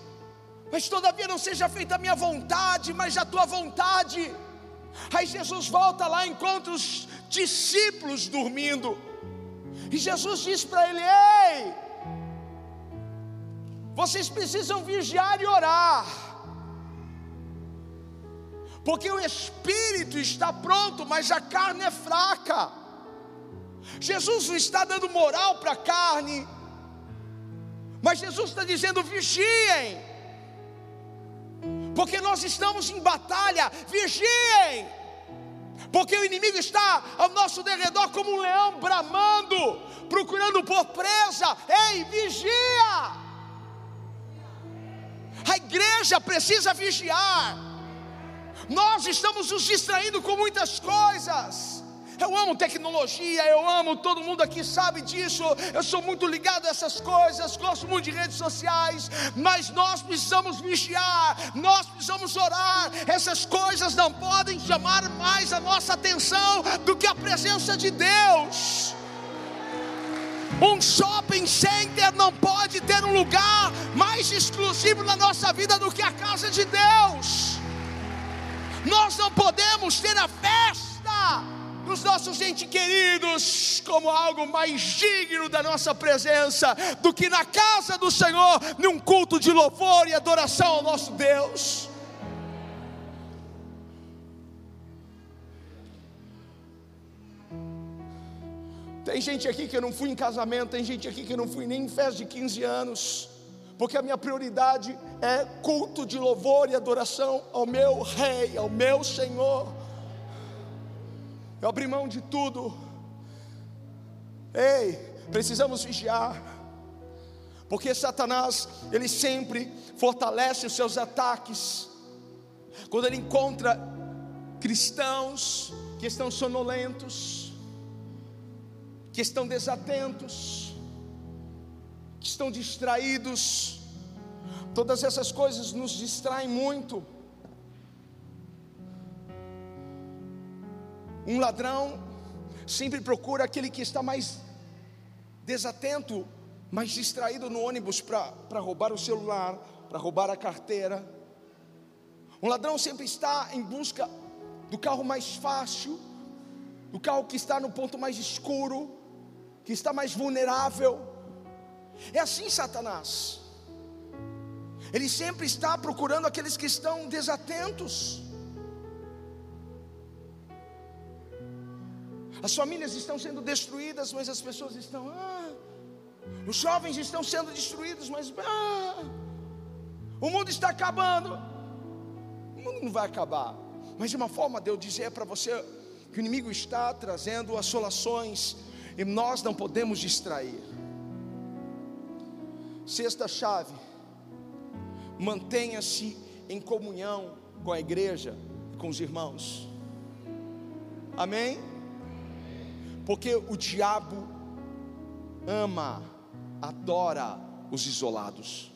mas todavia não seja feita a minha vontade, mas a tua vontade. Aí Jesus volta lá, encontra os discípulos dormindo, e Jesus diz para ele: Ei, vocês precisam vigiar e orar, porque o espírito está pronto, mas a carne é fraca. Jesus não está dando moral para a carne, mas Jesus está dizendo: vigiem, porque nós estamos em batalha, vigiem, porque o inimigo está ao nosso derredor como um leão bramando, procurando por presa. Ei, vigia! A igreja precisa vigiar. Nós estamos nos distraindo com muitas coisas. Eu amo tecnologia, eu amo, todo mundo aqui sabe disso. Eu sou muito ligado a essas coisas, gosto muito de redes sociais, mas nós precisamos vigiar, nós precisamos orar. Essas coisas não podem chamar mais a nossa atenção do que a presença de Deus. Um shopping center não pode ter um lugar mais exclusivo na nossa vida do que a casa de Deus. Nós não podemos ter a festa dos nossos entes queridos como algo mais digno da nossa presença do que na casa do Senhor, num culto de louvor e adoração ao nosso Deus. Tem gente aqui que eu não fui em casamento, tem gente aqui que eu não fui nem em festa de 15 anos, porque a minha prioridade é culto de louvor e adoração ao meu Rei, ao meu Senhor. Eu abri mão de tudo. Ei, precisamos vigiar, porque Satanás, ele sempre fortalece os seus ataques, quando ele encontra cristãos que estão sonolentos, que estão desatentos, que estão distraídos. Todas essas coisas nos distraem muito. Um ladrão sempre procura aquele que está mais desatento, mais distraído no ônibus para roubar o celular, para roubar a carteira. Um ladrão sempre está em busca do carro mais fácil, do carro que está no ponto mais escuro, que está mais vulnerável. É assim Satanás. Ele sempre está procurando aqueles que estão desatentos. As famílias estão sendo destruídas, mas as pessoas estão. Ah, os jovens estão sendo destruídos, mas. Ah, o mundo está acabando. O mundo não vai acabar. Mas de uma forma de eu dizer para você que o inimigo está trazendo assolações e nós não podemos distrair. Sexta chave: mantenha-se em comunhão com a igreja, com os irmãos. Amém? Porque o diabo ama, adora os isolados.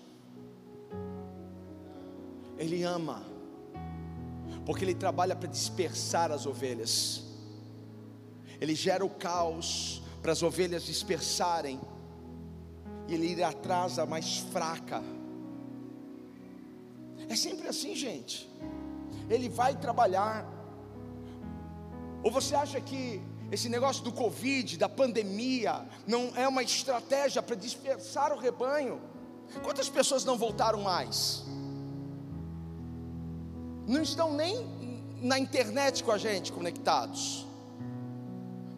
Ele ama, porque ele trabalha para dispersar as ovelhas. Ele gera o caos, para as ovelhas dispersarem, e ele ir atrás da mais fraca. É sempre assim, gente. Ele vai trabalhar. Ou você acha que esse negócio do Covid, da pandemia, não é uma estratégia para dispersar o rebanho? Quantas pessoas não voltaram mais? Não estão nem na internet com a gente conectados.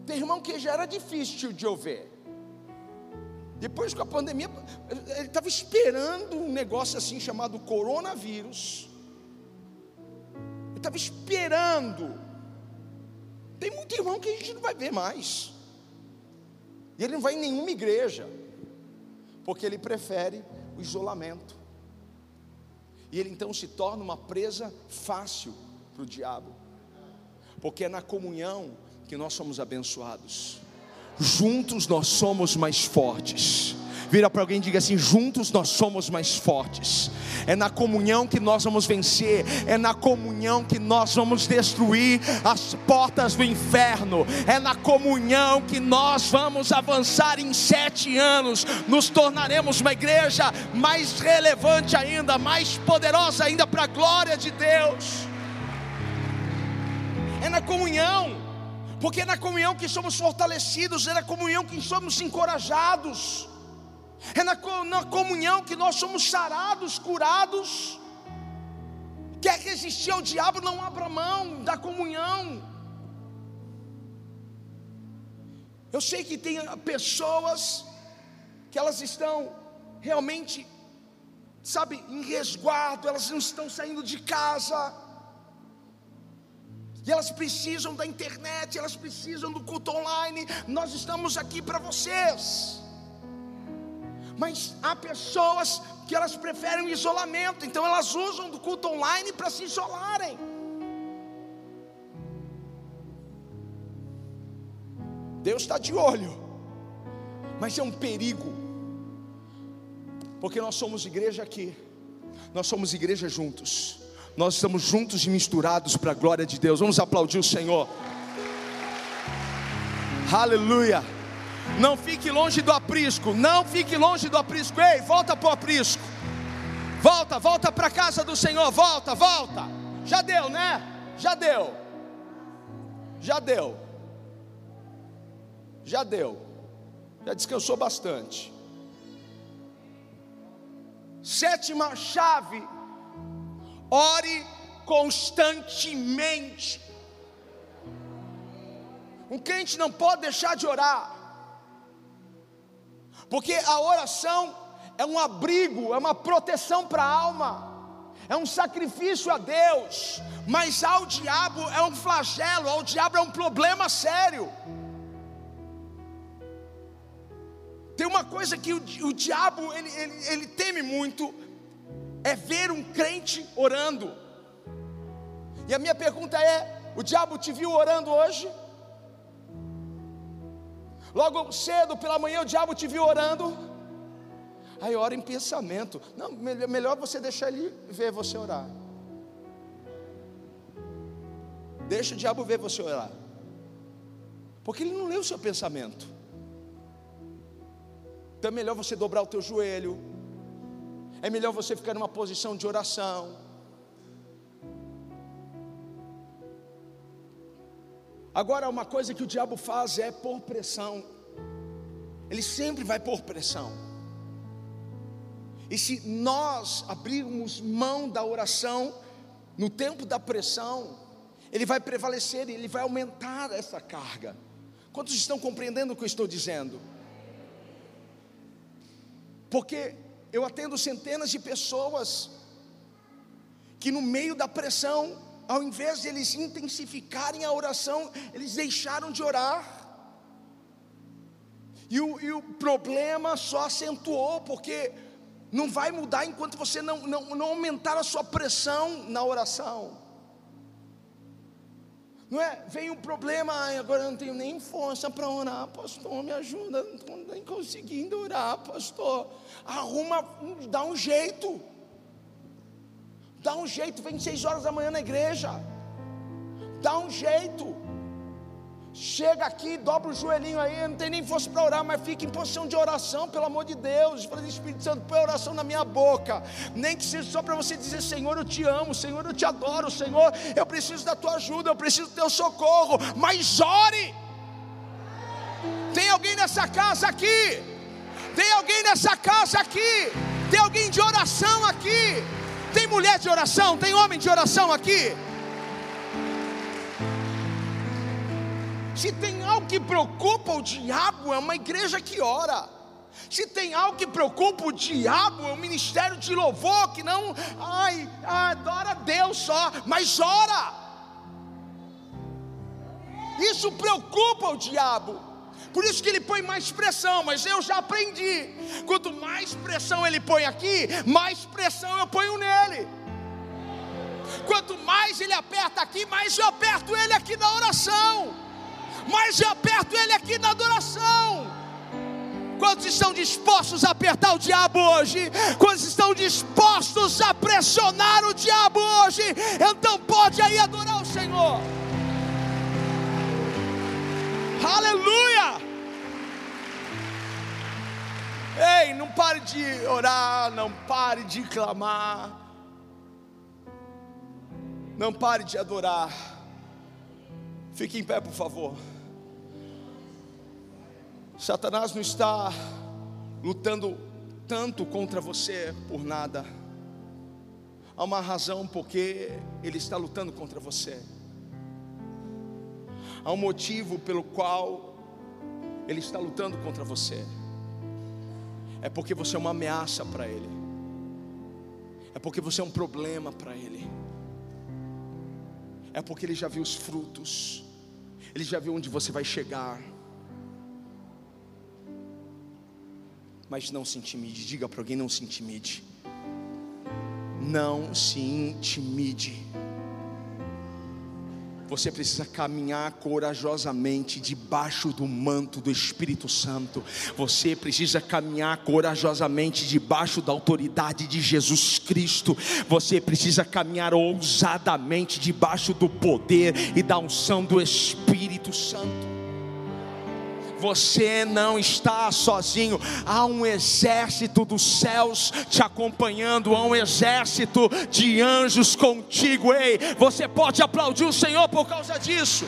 Tem irmão que já era difícil de ouvir. Depois com a pandemia, ele estava esperando um negócio assim chamado coronavírus. Ele estava esperando. Tem muito irmão que a gente não vai ver mais. E ele não vai em nenhuma igreja. Porque ele prefere o isolamento. E ele então se torna uma presa fácil para o diabo. Porque é na comunhão que nós somos abençoados. Juntos nós somos mais fortes. Vira para alguém e diga assim: juntos nós somos mais fortes. É na comunhão que nós vamos vencer, é na comunhão que nós vamos destruir as portas do inferno, é na comunhão que nós vamos avançar em sete anos, nos tornaremos uma igreja mais relevante ainda, mais poderosa ainda para a glória de Deus. É na comunhão porque é na comunhão que somos fortalecidos, é na comunhão que somos encorajados, é na, comunhão que nós somos sarados, curados. Quer resistir ao diabo, não abra mão da comunhão. Eu sei que tem pessoas que elas estão realmente, sabe, em resguardo, elas não estão saindo de casa e elas precisam da internet, elas precisam do culto online. Nós estamos aqui para vocês. Mas há pessoas que elas preferem o isolamento, então elas usam do culto online para se isolarem. Deus está de olho, mas é um perigo, porque nós somos igreja aqui, nós somos igreja juntos nós estamos juntos e misturados para a glória de Deus. Vamos aplaudir o Senhor. Aleluia. Não fique longe do aprisco. Não fique longe do aprisco. Ei, volta para o aprisco. Volta, volta para a casa do Senhor. Volta, volta. Já deu, né? Já deu. Já deu. Já deu. Já descansou bastante. Sétima chave: ore constantemente. Um crente não pode deixar de orar, porque a oração é um abrigo, é uma proteção para a alma, é um sacrifício a Deus, mas ao diabo é um flagelo, ao diabo é um problema sério. Tem uma coisa que o, o diabo ele, ele, ele teme muito, é ver um crente orando. E a minha pergunta é: o diabo te viu orando hoje? Logo cedo, pela manhã, o diabo te viu orando. Aí ora em pensamento. Não, melhor você deixar ele ver você orar. Deixa o diabo ver você orar. Porque ele não lê o seu pensamento. Então é melhor você dobrar o teu joelho. É melhor você ficar numa posição de oração. Agora, uma coisa que o diabo faz é pôr pressão. Ele sempre vai pôr pressão. E se nós abrirmos mão da oração no tempo da pressão, ele vai prevalecer, ele vai aumentar essa carga. Quantos estão compreendendo o que eu estou dizendo? Porque eu atendo centenas de pessoas que no meio da pressão, ao invés de eles intensificarem a oração, eles deixaram de orar. E o, e o problema só acentuou, porque não vai mudar enquanto você não, não, não aumentar a sua pressão na oração. Não é? Vem um problema, ai, agora eu não tenho nem força para orar, pastor, me ajuda, não estou nem conseguindo orar, pastor. Arruma, dá um jeito. Dá um jeito, vem seis horas da manhã na igreja. Dá um jeito. Chega aqui, dobra o joelhinho aí, não tem nem força para orar, mas fica em posição de oração, pelo amor de Deus. Fala, Espírito Santo, põe oração na minha boca. Nem que seja só para você dizer: Senhor, eu te amo, Senhor, eu te adoro, Senhor, eu preciso da tua ajuda, eu preciso do teu socorro. Mas ore. Tem alguém nessa casa aqui? Tem alguém nessa casa aqui? Tem alguém de oração aqui? Tem mulher de oração? Tem homem de oração aqui? Se tem algo que preocupa o diabo, é uma igreja que ora. Se tem algo que preocupa o diabo, é um ministério de louvor que não, ai, adora Deus só, mas ora. Isso preocupa o diabo. Por isso que ele põe mais pressão, mas eu já aprendi. Quanto mais pressão ele põe aqui, mais pressão eu ponho nele. Quanto mais ele aperta aqui, mais eu aperto ele aqui na oração mas eu aperto ele aqui na adoração. Quantos estão dispostos a apertar o diabo hoje? Quantos estão dispostos a pressionar o diabo hoje? Então pode aí adorar o Senhor. Aleluia! Ei, não pare de orar, não pare de clamar, não pare de adorar. Fique em pé, por favor. Satanás não está lutando tanto contra você por nada. Há uma razão porque ele está lutando contra você. Há um motivo pelo qual ele está lutando contra você. É porque você é uma ameaça para ele. É porque você é um problema para ele. É porque ele já viu os frutos. Ele já viu onde você vai chegar. Mas não se intimide. Diga para alguém: não se intimide. Não se intimide. Você precisa caminhar corajosamente debaixo do manto do Espírito Santo. Você precisa caminhar corajosamente debaixo da autoridade de Jesus Cristo. Você precisa caminhar ousadamente debaixo do poder e da unção do Espírito Santo. Você não está sozinho, há um exército dos céus te acompanhando, há um exército de anjos contigo. Ei, você pode aplaudir o Senhor por causa disso.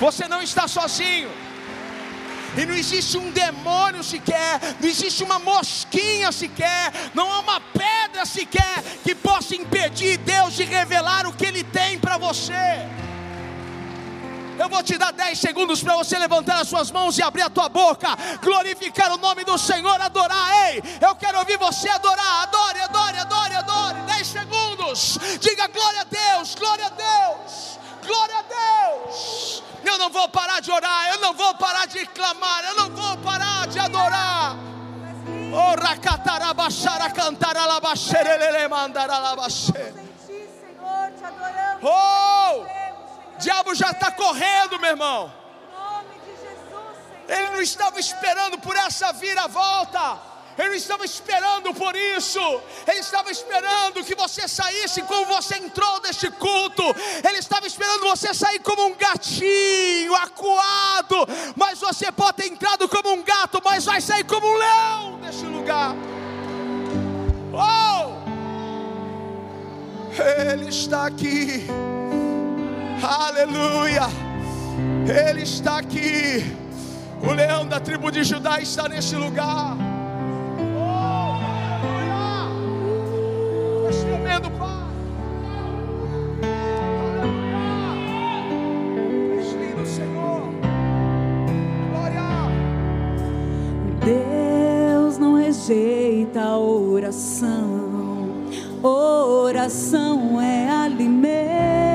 Você não está sozinho. E não existe um demônio sequer, não existe uma mosquinha sequer, não há uma pedra sequer que possa impedir Deus de revelar o que Ele tem para você. Eu vou te dar 10 segundos para você levantar as suas mãos e abrir a tua boca, glorificar o nome do Senhor, adorar. Ei, eu quero ouvir você adorar. Adore, adore, adore, adore. 10 segundos. Diga glória a Deus, glória a Deus, glória a Deus. Eu não vou parar de orar, eu não vou parar de clamar, eu não vou parar de adorar. Oh, racatarabachara cantaralabaxerelele mandaralabaxer. Oh! Diabo já está correndo, meu irmão. Ele não estava esperando por essa vira-volta. Ele não estava esperando por isso. Ele estava esperando que você saísse como você entrou deste culto. Ele estava esperando você sair como um gatinho, acuado. Mas você pode ter entrado como um gato, mas vai sair como um leão deste lugar. Oh! Ele está aqui. Aleluia. Ele está aqui. O leão da tribo de Judá está nesse lugar. Senhor. Glória. Deus não rejeita a oração. Oração é alimento.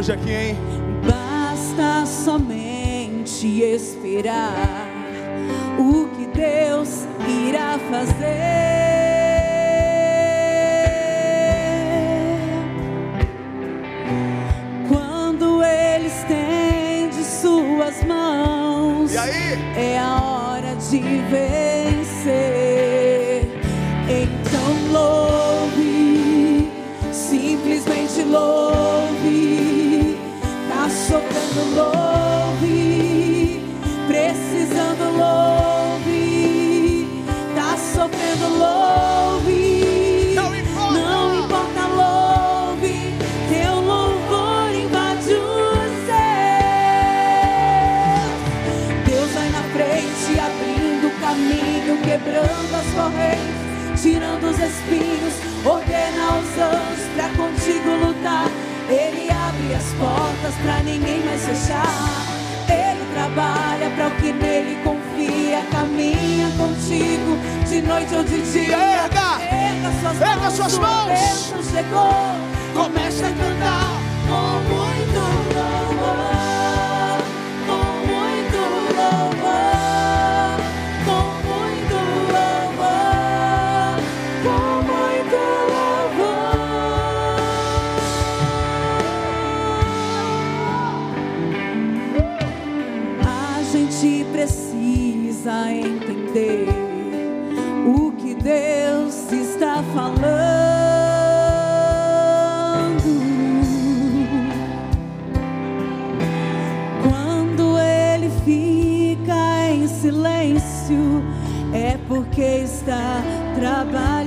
Hoje aqui, hein? Basta somente esperar o que Deus irá fazer. É a hora de ver. Então louve, simplesmente louve. Tá sofrendo louve, precisando louve. Tirando os espinhos, ordena aos anjos pra contigo lutar. Ele abre as portas pra ninguém mais fechar. Ele trabalha para o que nele confia, caminha contigo de noite ou de dia. Erga, erga suas erga mãos, suas mãos. chegou. Comece a cantar a entender o que Deus está falando. Quando ele fica em silêncio, é porque está trabalhando.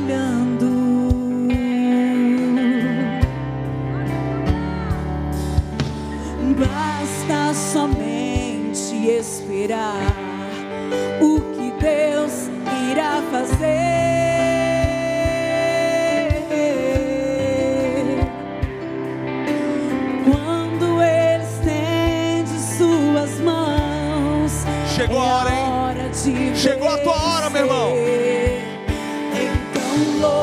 long.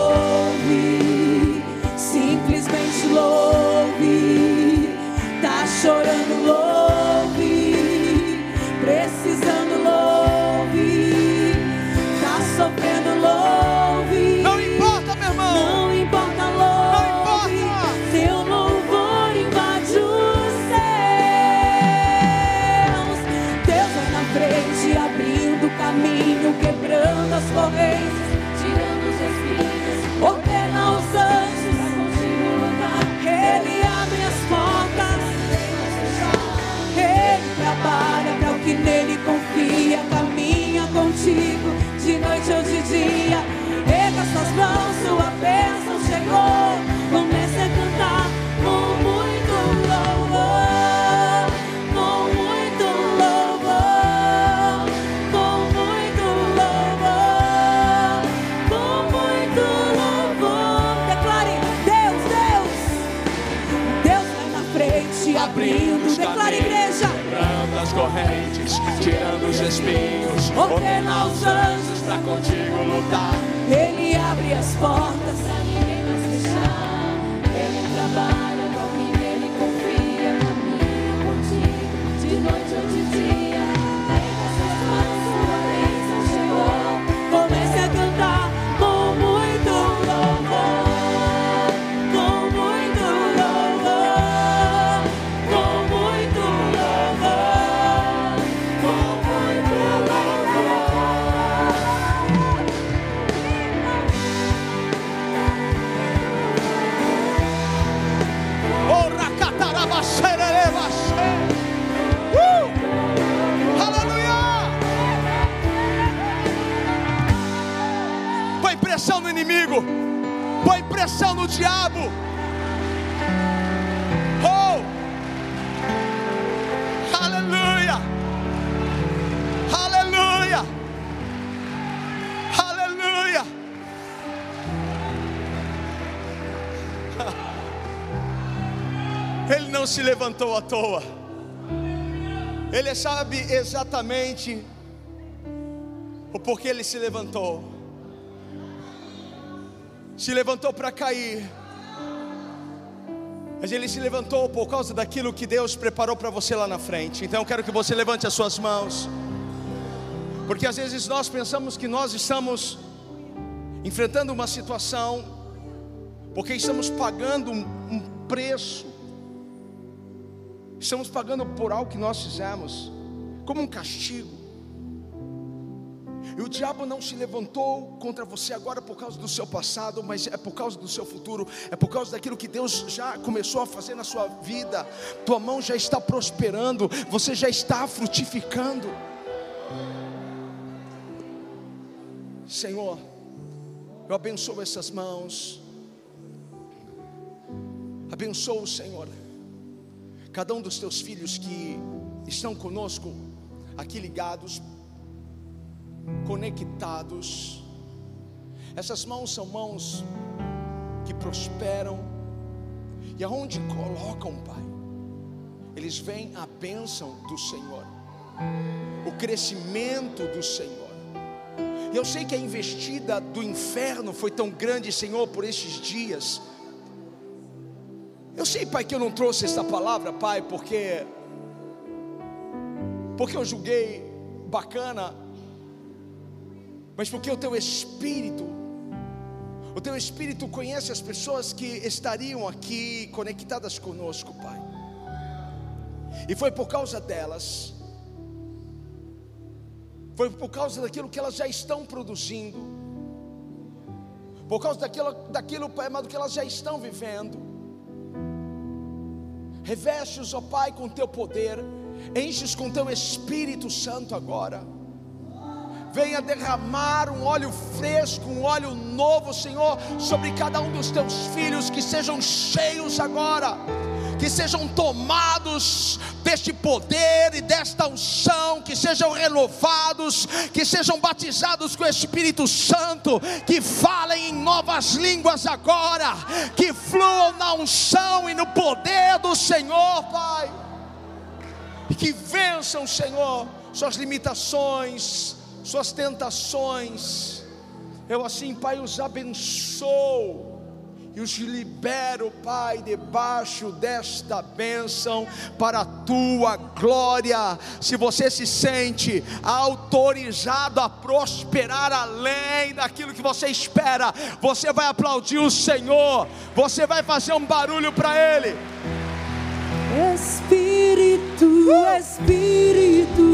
Tirando os espinhos. Ordena aos anjos para contigo lutar. Ele abre as portas pra ninguém mais fechar. Ele trabalha com quem ele confia. Caminha contigo de noite ou de dia. Pressão no diabo. Oh! Aleluia! Aleluia! Aleluia! *laughs* Ele não se levantou à toa. Ele sabe exatamente o porquê ele se levantou. Se levantou para cair. Mas ele se levantou por causa daquilo que Deus preparou para você lá na frente. Então eu quero que você levante as suas mãos. Porque às vezes nós pensamos que nós estamos enfrentando uma situação, porque estamos pagando um, um preço, estamos pagando por algo que nós fizemos, como um castigo. E o diabo não se levantou contra você agora por causa do seu passado, mas é por causa do seu futuro, é por causa daquilo que Deus já começou a fazer na sua vida. Tua mão já está prosperando, você já está frutificando. Senhor, eu abençoo essas mãos. Abençoo, Senhor, cada um dos teus filhos que estão conosco, aqui ligados, conectados. Essas mãos são mãos que prosperam, e aonde colocam, Pai, eles veem a bênção do Senhor, o crescimento do Senhor. E eu sei que a investida do inferno foi tão grande, Senhor, por estes dias. Eu sei, Pai, que eu não trouxe esta palavra, Pai, porque porque eu julguei bacana, mas porque o teu espírito o teu espírito conhece as pessoas que estariam aqui conectadas conosco, Pai. E foi por causa delas foi por causa daquilo que elas já estão produzindo, por causa daquilo, daquilo Pai amado, que elas já estão vivendo. Reveste-os, ó Pai, com teu poder, enche-os com teu Espírito Santo agora. Venha derramar um óleo fresco, um óleo novo, Senhor, sobre cada um dos teus filhos, que sejam cheios agora, que sejam tomados deste poder e desta unção, que sejam renovados, que sejam batizados com o Espírito Santo, que falem em novas línguas agora, que fluam na unção e no poder do Senhor, Pai, e que vençam, Senhor, suas limitações, suas tentações. Eu assim, Pai, os abençoo e os libero, Pai, debaixo desta bênção para a tua glória. Se você se sente autorizado a prosperar além daquilo que você espera, você vai aplaudir o Senhor, você vai fazer um barulho para Ele. Espírito, Espírito,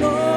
more.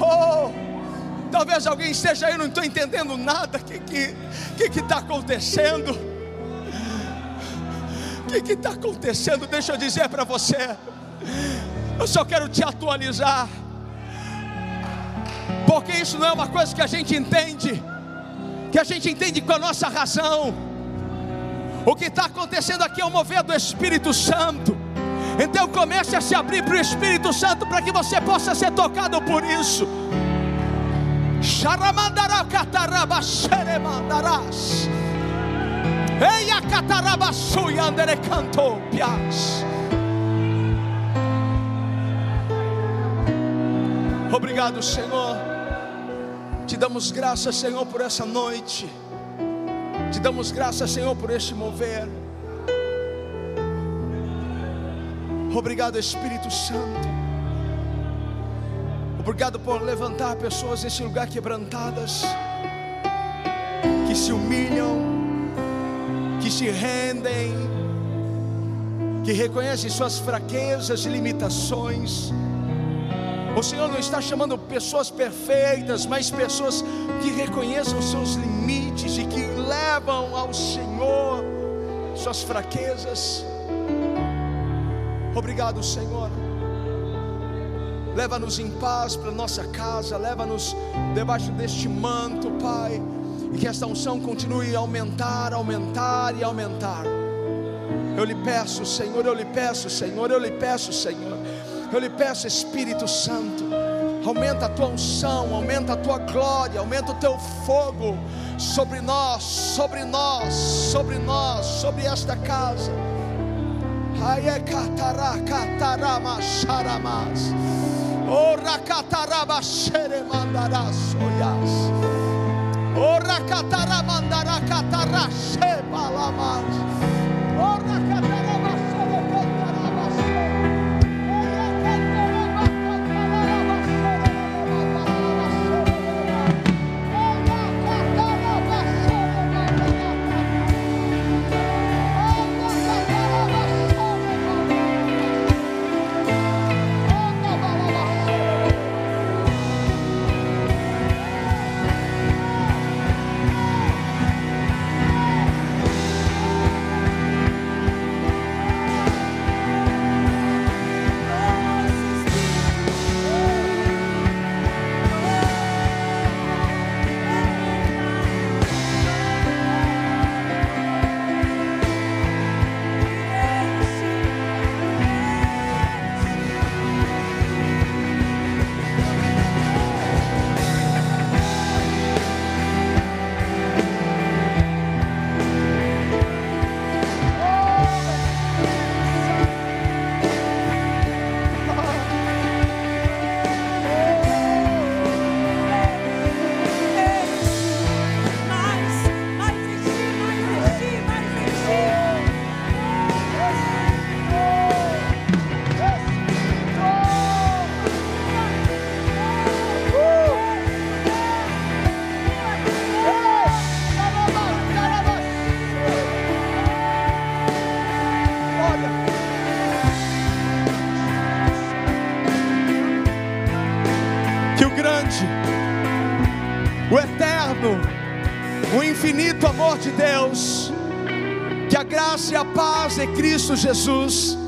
Oh, talvez alguém esteja aí, não estou entendendo nada. O que está que, que tá acontecendo? O que está acontecendo? Deixa eu dizer para você. Eu só quero te atualizar. Porque isso não é uma coisa que a gente entende, que a gente entende com a nossa razão. O que está acontecendo aqui é o mover do Espírito Santo. Então comece a se abrir para o Espírito Santo para que você possa ser tocado por isso. Pias. Obrigado, Senhor. Te damos graças, Senhor, por essa noite. Te damos graças, Senhor, por este mover. Obrigado, Espírito Santo. Obrigado por levantar pessoas nesse lugar quebrantadas, que se humilham, que se rendem, que reconhecem suas fraquezas e limitações. O Senhor não está chamando pessoas perfeitas, mas pessoas que reconheçam seus limites e que levam ao Senhor suas fraquezas. Obrigado, Senhor. Leva-nos em paz para nossa casa, leva-nos debaixo deste manto, Pai, e que esta unção continue a aumentar, aumentar e aumentar. Eu lhe peço, Senhor, eu lhe peço, Senhor, eu lhe peço, Senhor, eu lhe peço, Espírito Santo, aumenta a tua unção, aumenta a tua glória, aumenta o teu fogo sobre nós, sobre nós, sobre nós, sobre esta casa. Sharamas. Ora kataraba shere mandaras oyas. Ora katara Cristo Jesus,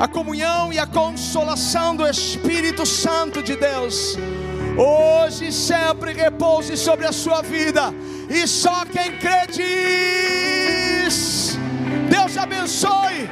a comunhão e a consolação do Espírito Santo de Deus, hoje e sempre repouse sobre a sua vida, e só quem crê diz: Deus abençoe.